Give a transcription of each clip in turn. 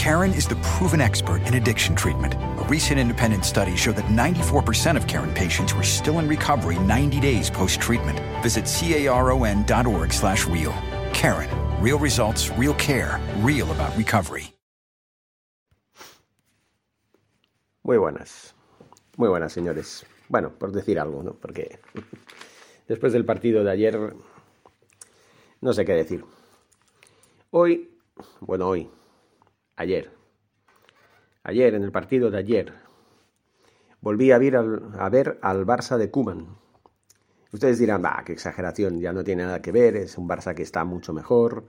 Karen is the proven expert in addiction treatment. A recent independent study showed that 94% of Karen patients were still in recovery 90 days post-treatment. Visit caron.org slash real. Karen. Real results, real care, real about recovery. Muy buenas. Muy buenas, señores. Bueno, por decir algo, ¿no? Porque después del partido de ayer, no sé qué decir. Hoy, bueno, hoy, ayer, ayer, en el partido de ayer, volví a ver al, a ver al Barça de Kuman. Ustedes dirán, va, qué exageración, ya no tiene nada que ver, es un Barça que está mucho mejor,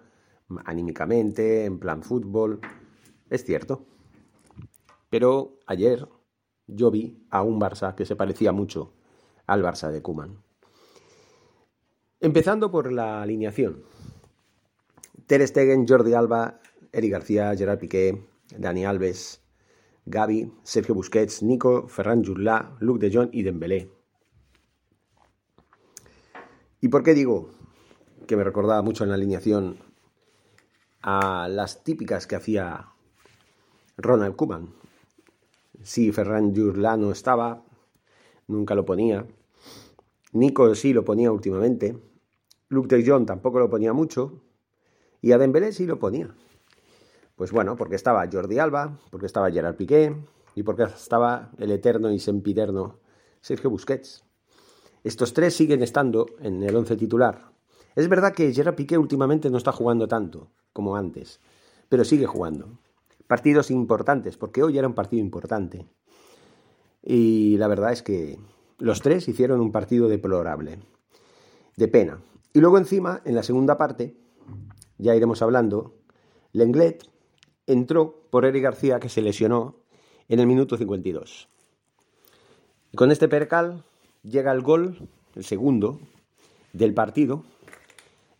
anímicamente, en plan fútbol. Es cierto. Pero ayer yo vi a un Barça que se parecía mucho al Barça de Kuman. Empezando por la alineación. Ter Stegen, Jordi Alba, Eric García, Gerard Piqué, Dani Alves, Gaby, Sergio Busquets, Nico, Ferran Jurlá, Luc de Jong y Dembélé. ¿Y por qué digo que me recordaba mucho en la alineación a las típicas que hacía Ronald Koeman? Si Ferran Jurlá no estaba, nunca lo ponía. Nico sí lo ponía últimamente. Luc de Jong tampoco lo ponía mucho. Y a Dembélé sí lo ponía. Pues bueno, porque estaba Jordi Alba, porque estaba Gerard Piqué y porque estaba el eterno y sempiterno Sergio Busquets. Estos tres siguen estando en el once titular. Es verdad que Gerard Piqué últimamente no está jugando tanto como antes, pero sigue jugando. Partidos importantes, porque hoy era un partido importante. Y la verdad es que los tres hicieron un partido deplorable, de pena. Y luego encima, en la segunda parte, ya iremos hablando, Lenglet entró por Eric García que se lesionó en el minuto 52. Y con este percal llega el gol, el segundo, del partido,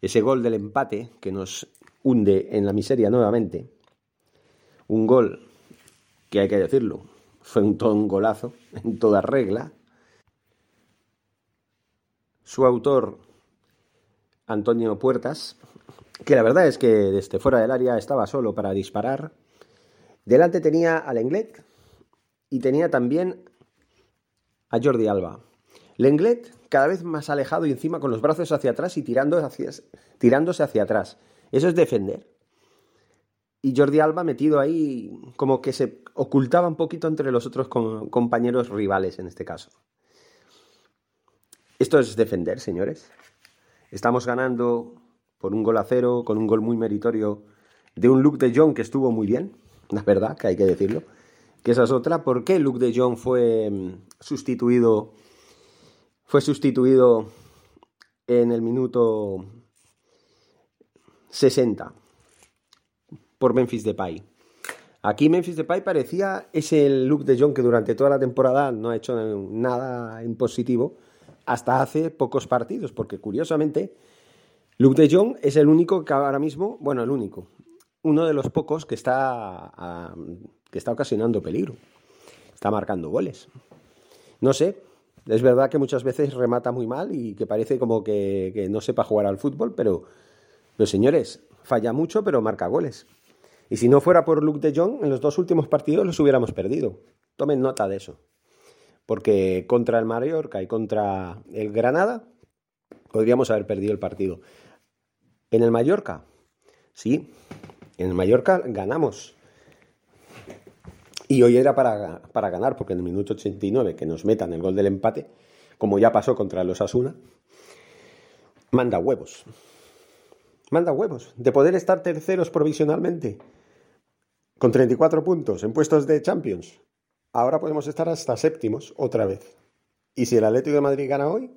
ese gol del empate que nos hunde en la miseria nuevamente. Un gol que hay que decirlo, fue un, todo un golazo, en toda regla. Su autor, Antonio Puertas, que la verdad es que desde fuera del área estaba solo para disparar. Delante tenía al Englet y tenía también a Jordi Alba. Lenglet cada vez más alejado y encima con los brazos hacia atrás y tirando tirándose hacia atrás. Eso es defender. Y Jordi Alba metido ahí como que se ocultaba un poquito entre los otros compañeros rivales en este caso. Esto es defender, señores. Estamos ganando por un gol a cero, con un gol muy meritorio de un Luke de Jong que estuvo muy bien, la verdad, que hay que decirlo. Que esa es otra. ¿Por qué Luke de Jong fue mm, sustituido fue sustituido en el minuto 60 por Memphis Depay. Aquí Memphis Depay parecía ese look de John que durante toda la temporada no ha hecho nada en positivo hasta hace pocos partidos, porque curiosamente Luke de Jong es el único que ahora mismo, bueno, el único, uno de los pocos que está, que está ocasionando peligro, está marcando goles. No sé, es verdad que muchas veces remata muy mal y que parece como que, no sepa jugar al fútbol, pero los señores, falla mucho, pero marca goles. Y si no fuera por Luke de Jong, en los dos últimos partidos los hubiéramos perdido. Tomen nota de eso. Porque contra el Mallorca y contra el Granada podríamos haber perdido el partido. En el Mallorca, sí, en el Mallorca ganamos. Y hoy era para, para, ganar, porque en el minuto 89 que nos metan el gol del empate, como ya pasó contra los Asuna, manda huevos. Manda huevos. De poder estar terceros provisionalmente, con 34 puntos en puestos de Champions, ahora podemos estar hasta séptimos otra vez. Y si el Atlético de Madrid gana hoy,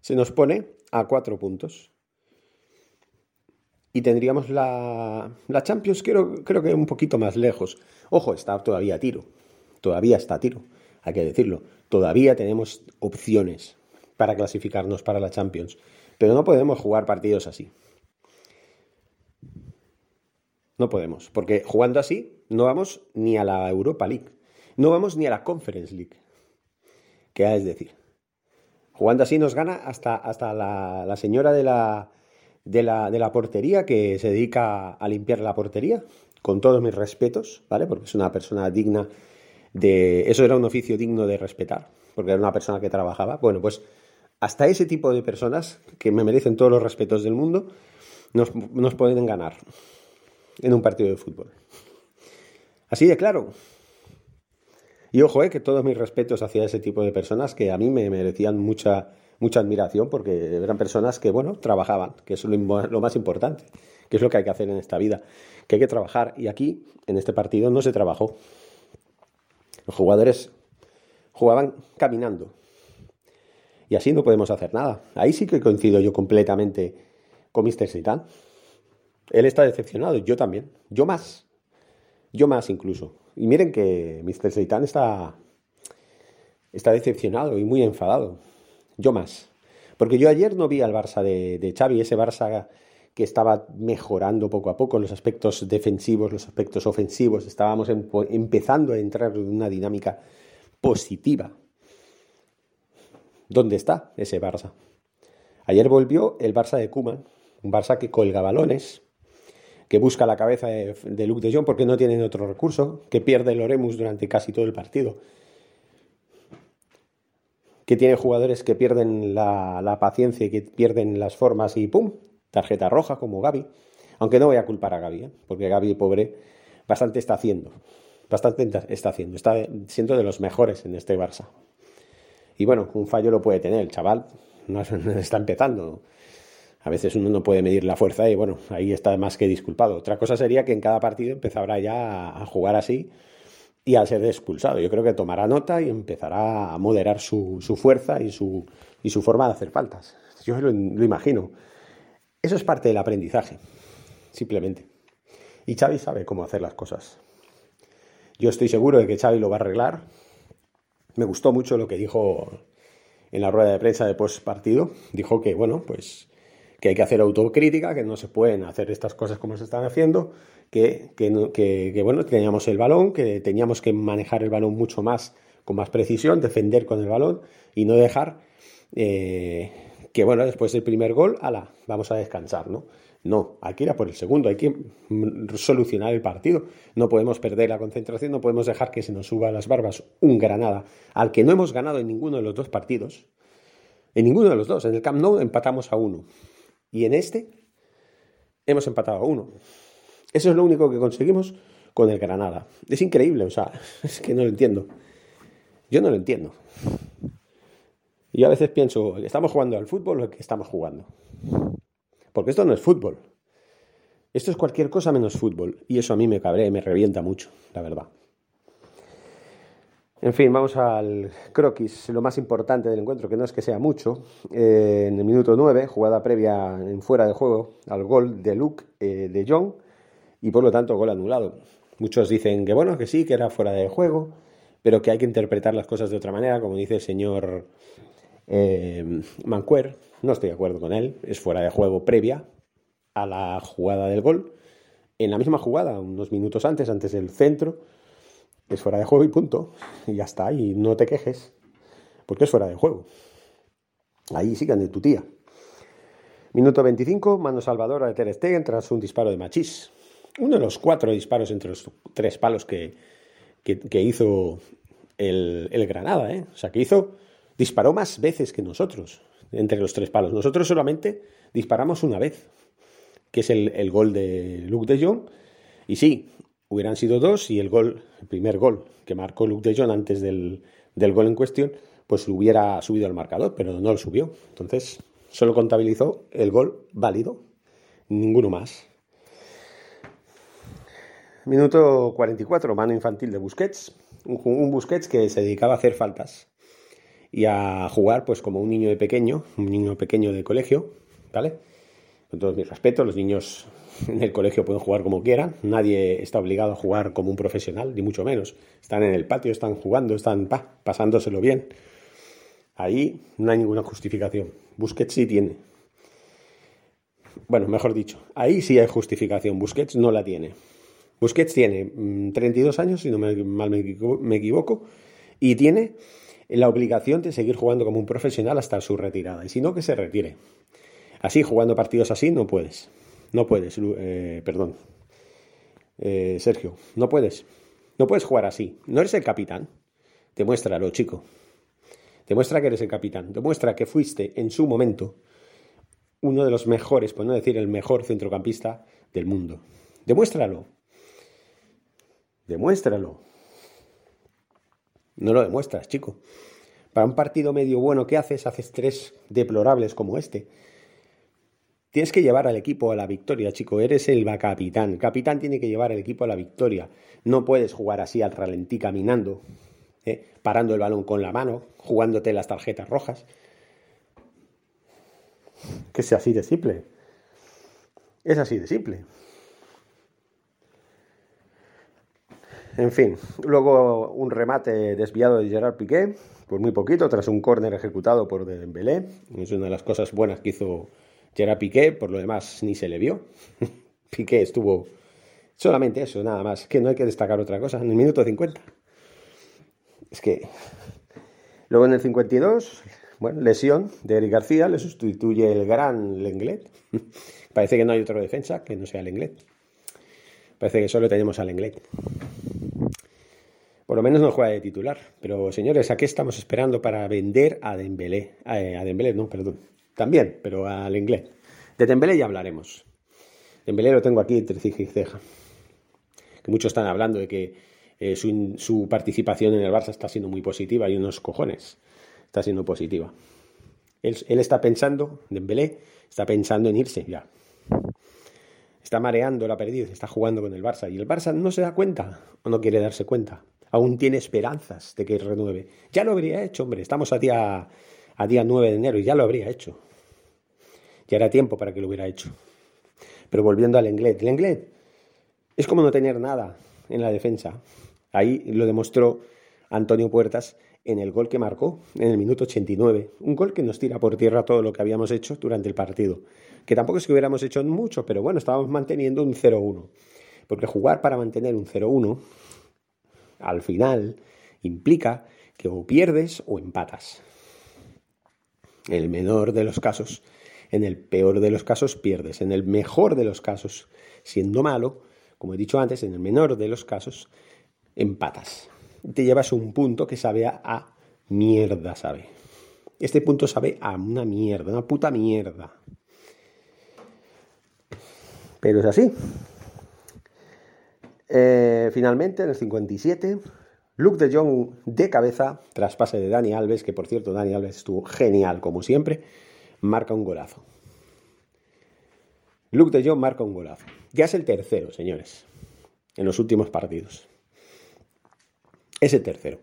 se nos pone a cuatro puntos. Y tendríamos la, la Champions creo, creo que un poquito más lejos. Ojo, está todavía a tiro, todavía está a tiro, hay que decirlo. Todavía tenemos opciones para clasificarnos para la Champions, pero no podemos jugar partidos así. No podemos, porque jugando así no vamos ni a la Europa League, no vamos ni a la Conference League. ¿Qué es decir? Jugando así nos gana hasta, hasta la, señora de la, de, la, de la portería que se dedica a limpiar la portería, con todos mis respetos, ¿vale? Porque es una persona digna de... Eso era un oficio digno de respetar, porque era una persona que trabajaba. Bueno, pues hasta ese tipo de personas, que me merecen todos los respetos del mundo, nos, nos pueden ganar en un partido de fútbol. Así de claro. Y ojo, eh, que todos mis respetos hacia ese tipo de personas que a mí me merecían mucha, mucha admiración porque eran personas que, bueno, trabajaban, que es lo, lo más importante, que es lo que hay que hacer en esta vida, que hay que trabajar. Y aquí, en este partido, no se trabajó. Los jugadores jugaban caminando. Y así no podemos hacer nada. Ahí sí que coincido yo completamente con Mr. Seitan. Él está decepcionado, yo también. Yo más. Yo más incluso. Y miren que Mr. Seitan está, está decepcionado y muy enfadado. Yo más. Porque yo ayer no vi al Barça de, de Xavi, ese Barça que estaba mejorando poco a poco los aspectos defensivos, los aspectos ofensivos. Estábamos empezando a entrar en una dinámica positiva. ¿Dónde está ese Barça? Ayer volvió el Barça de Kuman, un Barça que colga balones, que busca la cabeza de, Luke de Jong porque no tienen otro recurso, que pierde el Oremus durante casi todo el partido, que tiene jugadores que pierden la, paciencia y que pierden las formas y ¡pum! Tarjeta roja como Gaby. Aunque no voy a culpar a Gaby, ¿eh? porque Gaby, pobre, bastante está haciendo. Bastante está haciendo. Está siendo de los mejores en este Barça. Y bueno, un fallo lo puede tener. El chaval no está empezando. A veces uno no puede medir la fuerza y bueno, ahí está más que disculpado. Otra cosa sería que en cada partido empezara ya a jugar así y a ser expulsado. Yo creo que tomará nota y empezará a moderar su, fuerza y su, y su forma de hacer faltas. Yo lo, lo imagino. Eso es parte del aprendizaje, simplemente. Y Xavi sabe cómo hacer las cosas. Yo estoy seguro de que Xavi lo va a arreglar. Me gustó mucho lo que dijo en la rueda de prensa de post partido. Dijo que, bueno, pues que hay que hacer autocrítica, que no se pueden hacer estas cosas como se están haciendo, que, que, bueno, teníamos el balón, que teníamos que manejar el balón mucho más, con más precisión, defender con el balón y no dejar eh, que, bueno, después del primer gol, ala, vamos a descansar, ¿no? No, hay que por el segundo, hay que solucionar el partido. No podemos perder la concentración, no podemos dejar que se nos suba a las barbas un Granada, al que no hemos ganado en ninguno de los dos partidos. En ninguno de los dos. En el Camp Nou empatamos a uno. Y en este hemos empatado a uno. Eso es lo único que conseguimos con el Granada. Es increíble, o sea, es que no lo entiendo. Yo no lo entiendo. Y yo a veces pienso, ¿estamos jugando al fútbol o que estamos jugando? Porque esto no es fútbol. Esto es cualquier cosa menos fútbol. Y eso a mí me cabrea y me revienta mucho, la verdad. En fin, vamos al croquis, lo más importante del encuentro, que no es que sea mucho. Eh, en el minuto 9, jugada previa en fuera de juego al gol de Luke eh, de John y por lo tanto gol anulado. Muchos dicen que bueno, que sí, que era fuera de juego, pero que hay que interpretar las cosas de otra manera, como dice el señor eh, Mancuer. No estoy de acuerdo con él, es fuera de juego previa a la jugada del gol. En la misma jugada, unos minutos antes, antes del centro es fuera de juego y punto. Y ya está, y no te quejes, porque es fuera de juego. Ahí sigan de tu tía. Minuto 25, mano salvadora de Ter Stegen tras un disparo de Machís. Uno de los cuatro disparos entre los tres palos que, que, hizo el, el, Granada, ¿eh? O sea, que hizo, disparó más veces que nosotros entre los tres palos. Nosotros solamente disparamos una vez, que es el, el gol de Luke de Jong. Y sí, hubieran sido dos y el gol, el primer gol que marcó Luke de Jong antes del, gol en cuestión, pues hubiera subido al marcador, pero no lo subió. Entonces, solo contabilizó el gol válido, ninguno más. Minuto 44, mano infantil de Busquets. Un, Busquets que se dedicaba a hacer faltas y a jugar pues como un niño de pequeño, un niño pequeño de colegio, ¿vale? Con todos mis respetos, los niños en el colegio pueden jugar como quieran, nadie está obligado a jugar como un profesional, ni mucho menos. Están en el patio, están jugando, están pasándoselo bien. Ahí no hay ninguna justificación. Busquets sí tiene. Bueno, mejor dicho, ahí sí hay justificación. Busquets no la tiene. Busquets tiene 32 mm, años, si no me, mal me equivoco, y tiene la obligación de seguir jugando como un profesional hasta su retirada. Y si no, que se retire. Así, jugando partidos así, no puedes. No puedes, eh, perdón. Eh, Sergio, no puedes. No puedes jugar así. No eres el capitán. Demuéstralo, chico. Demuestra que eres el capitán. Demuestra que fuiste en su momento uno de los mejores, por no decir el mejor centrocampista del mundo. Demuéstralo. Demuéstralo. No lo demuestras, chico. Para un partido medio bueno que haces, haces tres deplorables como este. Tienes que llevar al equipo a la victoria, chico. Eres el capitán. El capitán tiene que llevar al equipo a la victoria. No puedes jugar así al ralentí caminando, ¿eh? parando el balón con la mano, jugándote las tarjetas rojas. Que sea así de simple. Es así de simple. En fin, luego un remate desviado de Gerard Piqué, por muy poquito, tras un córner ejecutado por Dembélé. Es una de las cosas buenas que hizo Gerard Piqué, por lo demás ni se le vio. Piqué estuvo solamente eso, nada más, que no hay que destacar otra cosa, en el minuto 50. Es que luego en el 52, bueno, lesión de Eric García, le sustituye el gran Lenglet. Parece que no hay otro defensa que no sea Lenglet. Parece que solo tenemos al Lenglet. Por lo menos no juega de titular. Pero señores, ¿a qué estamos esperando para vender a Dembélé? Eh, a Dembélé, no, perdón. También, pero al inglés. De Dembélé ya hablaremos. Dembélé lo tengo aquí entre ceja y ceja. Que muchos están hablando de que eh, su, participación en el Barça está siendo muy positiva y unos cojones. Está siendo positiva. Él, él está pensando, Dembélé, está pensando en irse ya está mareando la perdiz, está jugando con el Barça y el Barça no se da cuenta o no quiere darse cuenta. Aún tiene esperanzas de que renueve. Ya lo habría hecho, hombre. Estamos a día, a día 9 de enero y ya lo habría hecho. Ya era tiempo para que lo hubiera hecho. Pero volviendo al inglés, el inglés es como no tener nada en la defensa. Ahí lo demostró Antonio Puertas en el gol que marcó en el minuto 89. Un gol que nos tira por tierra todo lo que habíamos hecho durante el partido que tampoco es que hubiéramos hecho mucho, pero bueno, estábamos manteniendo un 0-1. Porque jugar para mantener un 0-1, al final, implica que o pierdes o empatas. En el menor de los casos, en el peor de los casos pierdes. En el mejor de los casos, siendo malo, como he dicho antes, en el menor de los casos, empatas. Te llevas un punto que sabe a, a mierda, sabe. Este punto sabe a una mierda, una puta mierda. Pero es así. Eh, finalmente, en el 57, Luke de Jong de cabeza, tras pase de Dani Alves, que por cierto Dani Alves estuvo genial como siempre, marca un golazo. Luke de Jong marca un golazo. Ya es el tercero, señores, en los últimos partidos. Es el tercero.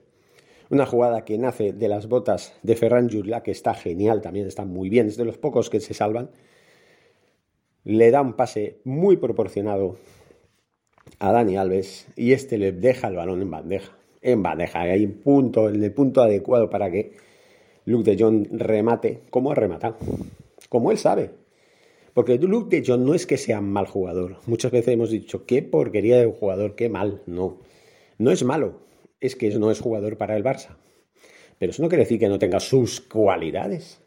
Una jugada que nace de las botas de Ferran Jurla, que está genial, también está muy bien, es de los pocos que se salvan le da un pase muy proporcionado a Dani Alves y este le deja el balón en bandeja. En bandeja, hay un punto, el punto adecuado para que Luke de Jong remate como ha rematado, como él sabe. Porque Luke de Jong no es que sea un mal jugador. Muchas veces hemos dicho, qué porquería de jugador, qué mal. No, no es malo, es que no es jugador para el Barça. Pero eso no quiere decir que no tenga sus cualidades,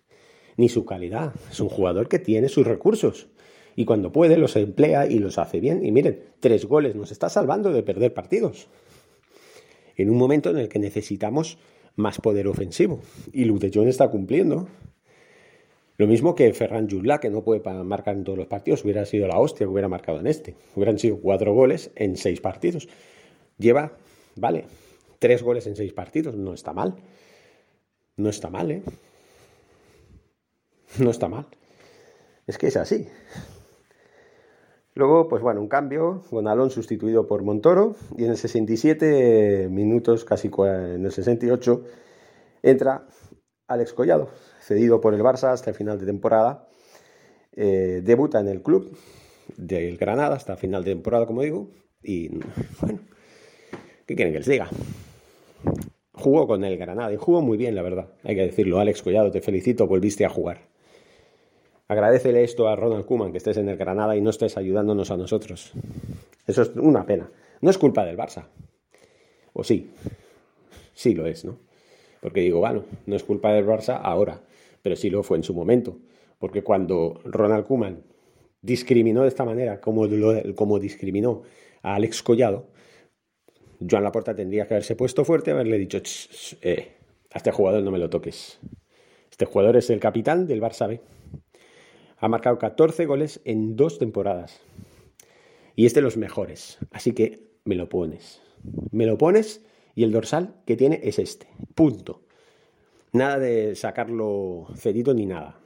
ni su calidad. Es un jugador que tiene sus recursos y cuando puede los emplea y los hace bien. Y miren, tres goles nos está salvando de perder partidos. En un momento en el que necesitamos más poder ofensivo. Y Lutechón está cumpliendo. Lo mismo que Ferran Jutla, que no puede marcar en todos los partidos. Hubiera sido la hostia que hubiera marcado en este. Hubieran sido cuatro goles en seis partidos. Lleva, vale, tres goles en seis partidos. No está mal. No está mal, ¿eh? No está mal. Es que es así. Luego, pues bueno, un cambio, Gonalón sustituido por Montoro y en el 67 minutos, casi en el 68, entra Alex Collado, cedido por el Barça hasta el final de temporada. Eh, debuta en el club del Granada hasta final de temporada, como digo. Y bueno, ¿qué quieren que les diga? Jugó con el Granada y jugó muy bien, la verdad. Hay que decirlo. Alex Collado, te felicito, volviste a jugar. Agradecele esto a Ronald Kuman, que estés en el Granada y no estés ayudándonos a nosotros. Eso es una pena. No es culpa del Barça. O sí. Sí lo es, ¿no? Porque digo, bueno, no es culpa del Barça ahora, pero sí lo fue en su momento. Porque cuando Ronald Kuman discriminó de esta manera, como, discriminó a Alex Collado, Joan Laporta tendría que haberse puesto fuerte y haberle dicho, eh, a este jugador no me lo toques. Este jugador es el capitán del Barça B. Ha marcado 14 goles en dos temporadas. Y es de los mejores. Así que me lo pones. Me lo pones y el dorsal que tiene es este. Punto. Nada de sacarlo cedido ni nada.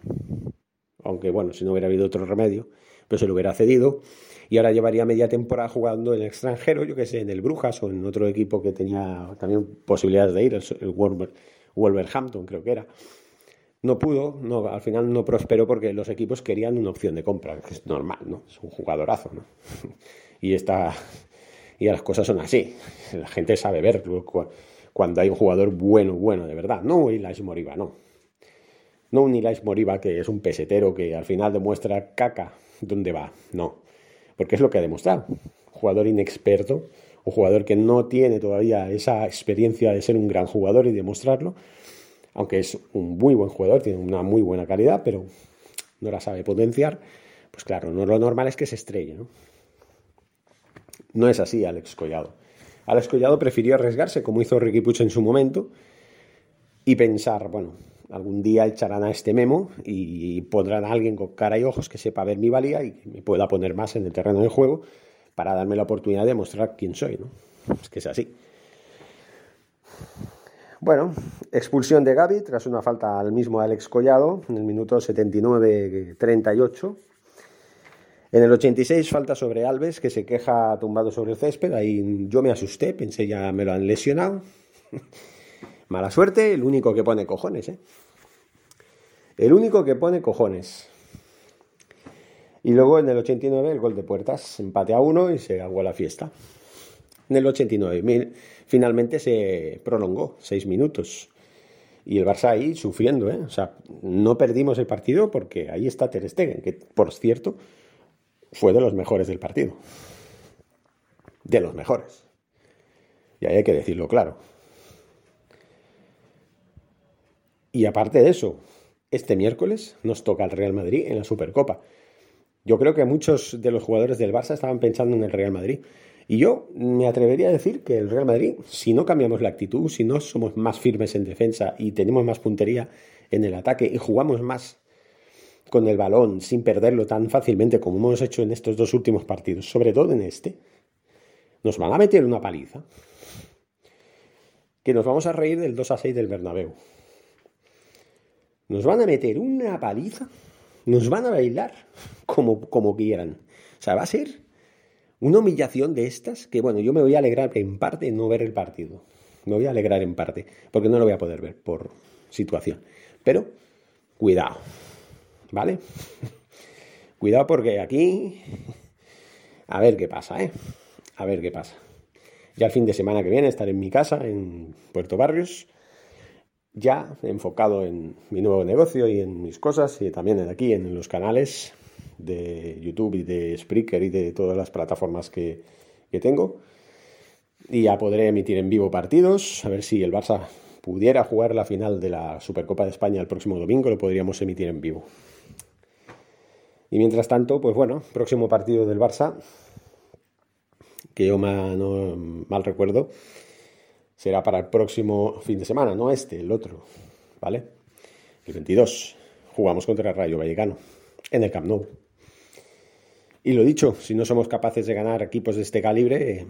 Aunque bueno, si no hubiera habido otro remedio, pues se lo hubiera cedido y ahora llevaría media temporada jugando en el extranjero, yo que sé, en el Brujas o en otro equipo que tenía también posibilidades de ir, el, Wolverhampton creo que era. No pudo, no, al final no prosperó porque los equipos querían una opción de compra, que es normal, ¿no? Es un jugadorazo, ¿no? y está y las cosas son así. La gente sabe ver cuando hay un jugador bueno, bueno de verdad. No un Ilash Moriba, no. No un Ilash Moriba que es un pesetero que al final demuestra caca dónde va. No porque es lo que ha demostrado. Jugador inexperto o jugador que no tiene todavía esa experiencia de ser un gran jugador y demostrarlo, aunque es un muy buen jugador, tiene una muy buena calidad, pero no la sabe potenciar, pues claro, no lo normal es que se estrelle, ¿no? No es así Alex Collado. Alex Collado prefirió arriesgarse, como hizo Ricky Puch en su momento, y pensar, bueno, algún día echarán a este memo y pondrán a alguien con cara y ojos que sepa ver mi valía y que me pueda poner más en el terreno del juego para darme la oportunidad de mostrar quién soy, ¿no? Es que es así. Bueno, expulsión de Gaby tras una falta al mismo Alex Collado en el minuto 79-38. En el 86 falta sobre Alves que se queja tumbado sobre el césped. Ahí yo me asusté, pensé ya me lo han lesionado. Mala suerte, el único que pone cojones, ¿eh? El único que pone cojones. Y luego en el 89 el gol de puertas, empate a uno y se acabó la fiesta. En el 89 finalmente se prolongó, seis minutos. Y el Barça ahí sufriendo, ¿eh? O sea, no perdimos el partido porque ahí está Ter Stegen, que por cierto fue de los mejores del partido. De los mejores. Y ahí hay que decirlo claro. Y aparte de eso, este miércoles nos toca el Real Madrid en la Supercopa. Yo creo que muchos de los jugadores del Barça estaban pensando en el Real Madrid. Y yo me atrevería a decir que el Real Madrid, si no cambiamos la actitud, si no somos más firmes en defensa y tenemos más puntería en el ataque y jugamos más con el balón sin perderlo tan fácilmente como hemos hecho en estos dos últimos partidos, sobre todo en este, nos van a meter una paliza. Que nos vamos a reír del 2 a 6 del Bernabéu. Nos van a meter una paliza, nos van a bailar como, como quieran. O sea, va a ser una humillación de estas que, bueno, yo me voy a alegrar en parte no ver el partido. Me voy a alegrar en parte, porque no lo voy a poder ver por situación. Pero, cuidado, ¿vale? cuidado porque aquí... A ver qué pasa, ¿eh? A ver qué pasa. Ya el fin de semana que viene estaré en mi casa, en Puerto Barrios, ya enfocado en mi nuevo negocio y en mis cosas y también aquí en los canales de YouTube y de Spreaker y de todas las plataformas que, tengo. Y ya podré emitir en vivo partidos, a ver si el Barça pudiera jugar la final de la Supercopa de España el próximo domingo, lo podríamos emitir en vivo. Y mientras tanto, pues bueno, próximo partido del Barça, que yo no, mal recuerdo, será para el próximo fin de semana, no este, el otro, ¿vale? El 22 jugamos contra el Rayo Vallecano en el Camp Nou. Y lo dicho, si no somos capaces de ganar equipos de este calibre,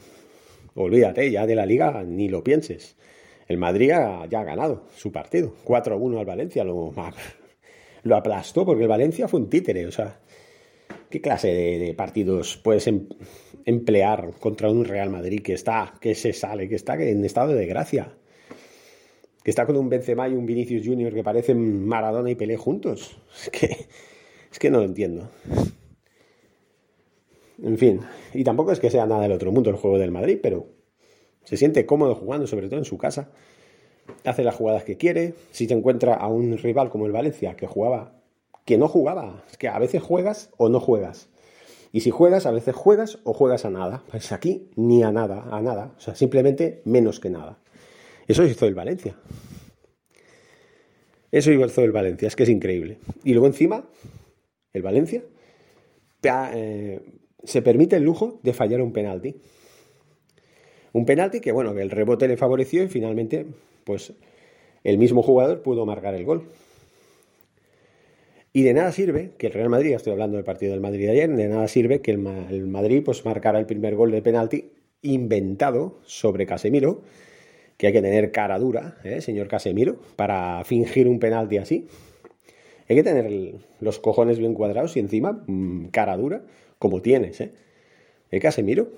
olvídate ya de la liga, ni lo pienses. El Madrid ya ha ganado su partido, 4-1 al Valencia, lo, aplastó porque el Valencia fue un títere, o sea, ¿qué clase de, partidos puedes em, emplear contra un Real Madrid que está, que se sale, que está en estado de gracia. Que está con un Benzema y un Vinicius Junior que parecen Maradona y Pelé juntos. Que, es que no lo entiendo. En fin, y tampoco es que sea nada del otro mundo el juego del Madrid, pero se siente cómodo jugando, sobre todo en su casa. Hace las jugadas que quiere. Si te encuentra a un rival como el Valencia, que jugaba, que no jugaba, es que a veces juegas o no juegas. Y si juegas, a veces juegas o juegas a nada. Pues aquí ni a nada, a nada. O sea, simplemente menos que nada. Eso hizo el Valencia. Eso hizo el Valencia, es que es increíble. Y luego encima, el Valencia eh, se permite el lujo de fallar un penalti. Un penalti que, bueno, el rebote le favoreció y finalmente, pues, el mismo jugador pudo marcar el gol. Y de nada sirve que el Real Madrid, estoy hablando del partido del Madrid de ayer, de nada sirve que el, el Madrid pues marcara el primer gol de penalti inventado sobre Casemiro, que hay que tener cara dura, ¿eh, señor Casemiro, para fingir un penalti así. Hay que tener los cojones bien cuadrados y encima mm, cara dura, como tienes, ¿eh? ¿Eh, Casemiro?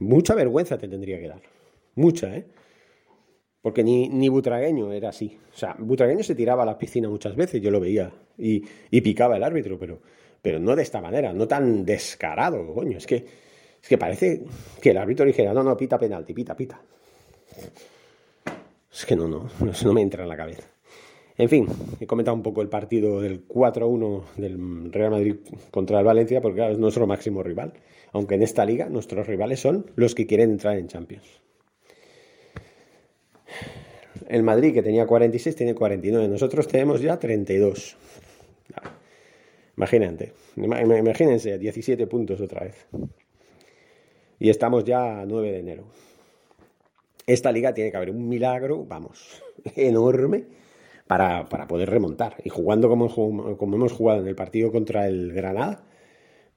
Mucha vergüenza te tendría que dar. Mucha, ¿eh? Porque ni, ni Butragueño era así. O sea, Butragueño se tiraba a la piscina muchas veces, yo lo veía, y, y picaba el árbitro, pero, pero no de esta manera, no tan descarado, coño. Es que, es que parece que el árbitro dijera, no, no, pita penalti, pita, pita. Es que no, no, no me entra en la cabeza. En fin, he comentado un poco el partido del 4-1 del Real Madrid contra el Valencia, porque es nuestro máximo rival. Aunque en esta liga nuestros rivales son los que quieren entrar en Champions. El Madrid, que tenía 46, tiene 49. Nosotros tenemos ya 32. Imagínate, imagínense, 17 puntos otra vez. Y estamos ya a 9 de enero esta liga tiene que haber un milagro, vamos, enorme para, poder remontar. Y jugando como, como, hemos jugado en el partido contra el Granada,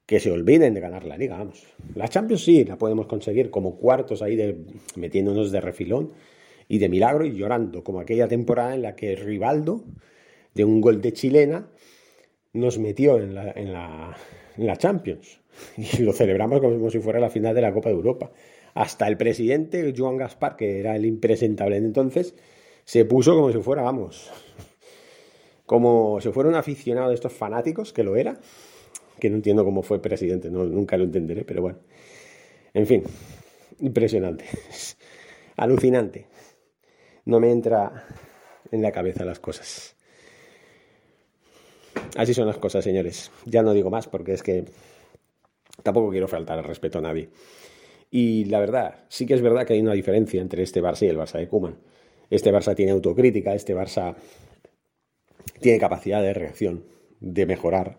que se olviden de ganar la liga, vamos. La Champions sí, la podemos conseguir como cuartos ahí de, metiéndonos de refilón y de milagro y llorando, como aquella temporada en la que Rivaldo, de un gol de chilena, nos metió en la, en la, en la Champions. Y lo celebramos como si fuera la final de la Copa de Europa hasta el presidente Joan Gaspar, que era el impresentable entonces, se puso como si fuera, vamos, como si fuera un aficionado de estos fanáticos, que lo era, que no entiendo cómo fue presidente, nunca lo entenderé, pero bueno. En fin, impresionante, alucinante. No me entra en la cabeza las cosas. Así son las cosas, señores. Ya no digo más porque es que tampoco quiero faltar al respeto a nadie. Y la verdad, sí que es verdad que hay una diferencia entre este Barça y el Barça de Kuman. Este Barça tiene autocrítica, este Barça tiene capacidad de reacción, de mejorar.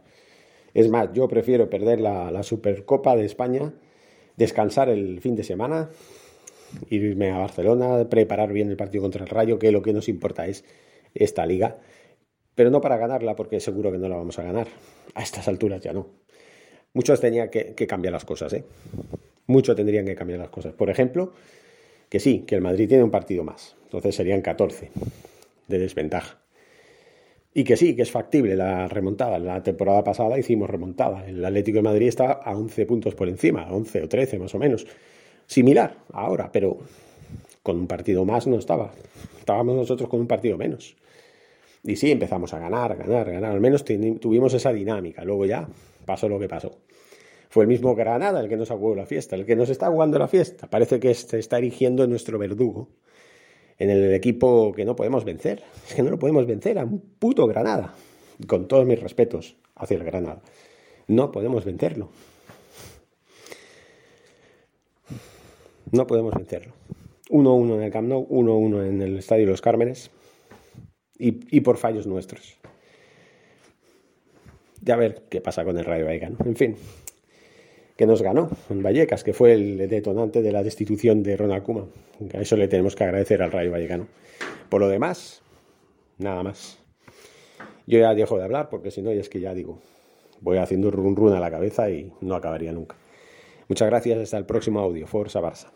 Es más, yo prefiero perder la, Supercopa de España, descansar el fin de semana, irme a Barcelona, preparar bien el partido contra el Rayo, que lo que nos importa es esta liga, pero no para ganarla, porque seguro que no la vamos a ganar. A estas alturas ya no. Muchos tenían que, que cambiar las cosas, ¿eh? mucho tendrían que cambiar las cosas. Por ejemplo, que sí, que el Madrid tiene un partido más, entonces serían 14 de desventaja. Y que sí, que es factible la remontada. La temporada pasada hicimos remontada. El Atlético de Madrid está a 11 puntos por encima, 11 o 13 más o menos. Similar ahora, pero con un partido más no estaba. Estábamos nosotros con un partido menos. Y sí, empezamos a ganar, ganar, ganar. Al menos tuvimos esa dinámica. Luego ya pasó lo que pasó. Fue el mismo Granada el que nos jugado la fiesta, el que nos está jugando la fiesta. Parece que se está erigiendo en nuestro verdugo, en el equipo que no podemos vencer. Es que no lo podemos vencer a un puto Granada. Con todos mis respetos hacia el Granada. No podemos vencerlo. No podemos vencerlo. 1-1 en el Camp Nou, 1-1 en el Estadio Los Cármenes y, y, por fallos nuestros. Ya ver qué pasa con el Rayo Vallecano. En fin, que nos ganó en Vallecas, que fue el detonante de la destitución de Ronald Koeman. A eso le tenemos que agradecer al Rayo Vallecano. Por lo demás, nada más. Yo ya dejo de hablar porque si no, es que ya digo, voy haciendo run run a la cabeza y no acabaría nunca. Muchas gracias, hasta el próximo audio. Forza Barça.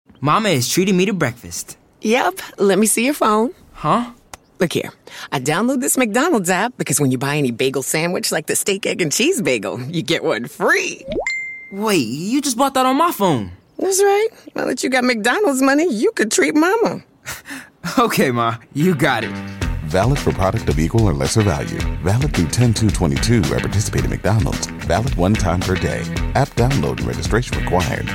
Mama is treating me to breakfast. Yep. Let me see your phone. Huh? Look here. I download this McDonald's app because when you buy any bagel sandwich like the steak, egg, and cheese bagel, you get one free. Wait, you just bought that on my phone. That's right. Now that you got McDonald's money, you could treat Mama. Okay, Ma, you got it. Valid for product of equal or lesser value. Valid through 10222 at participating McDonald's. Valid one time per day. App download and registration required.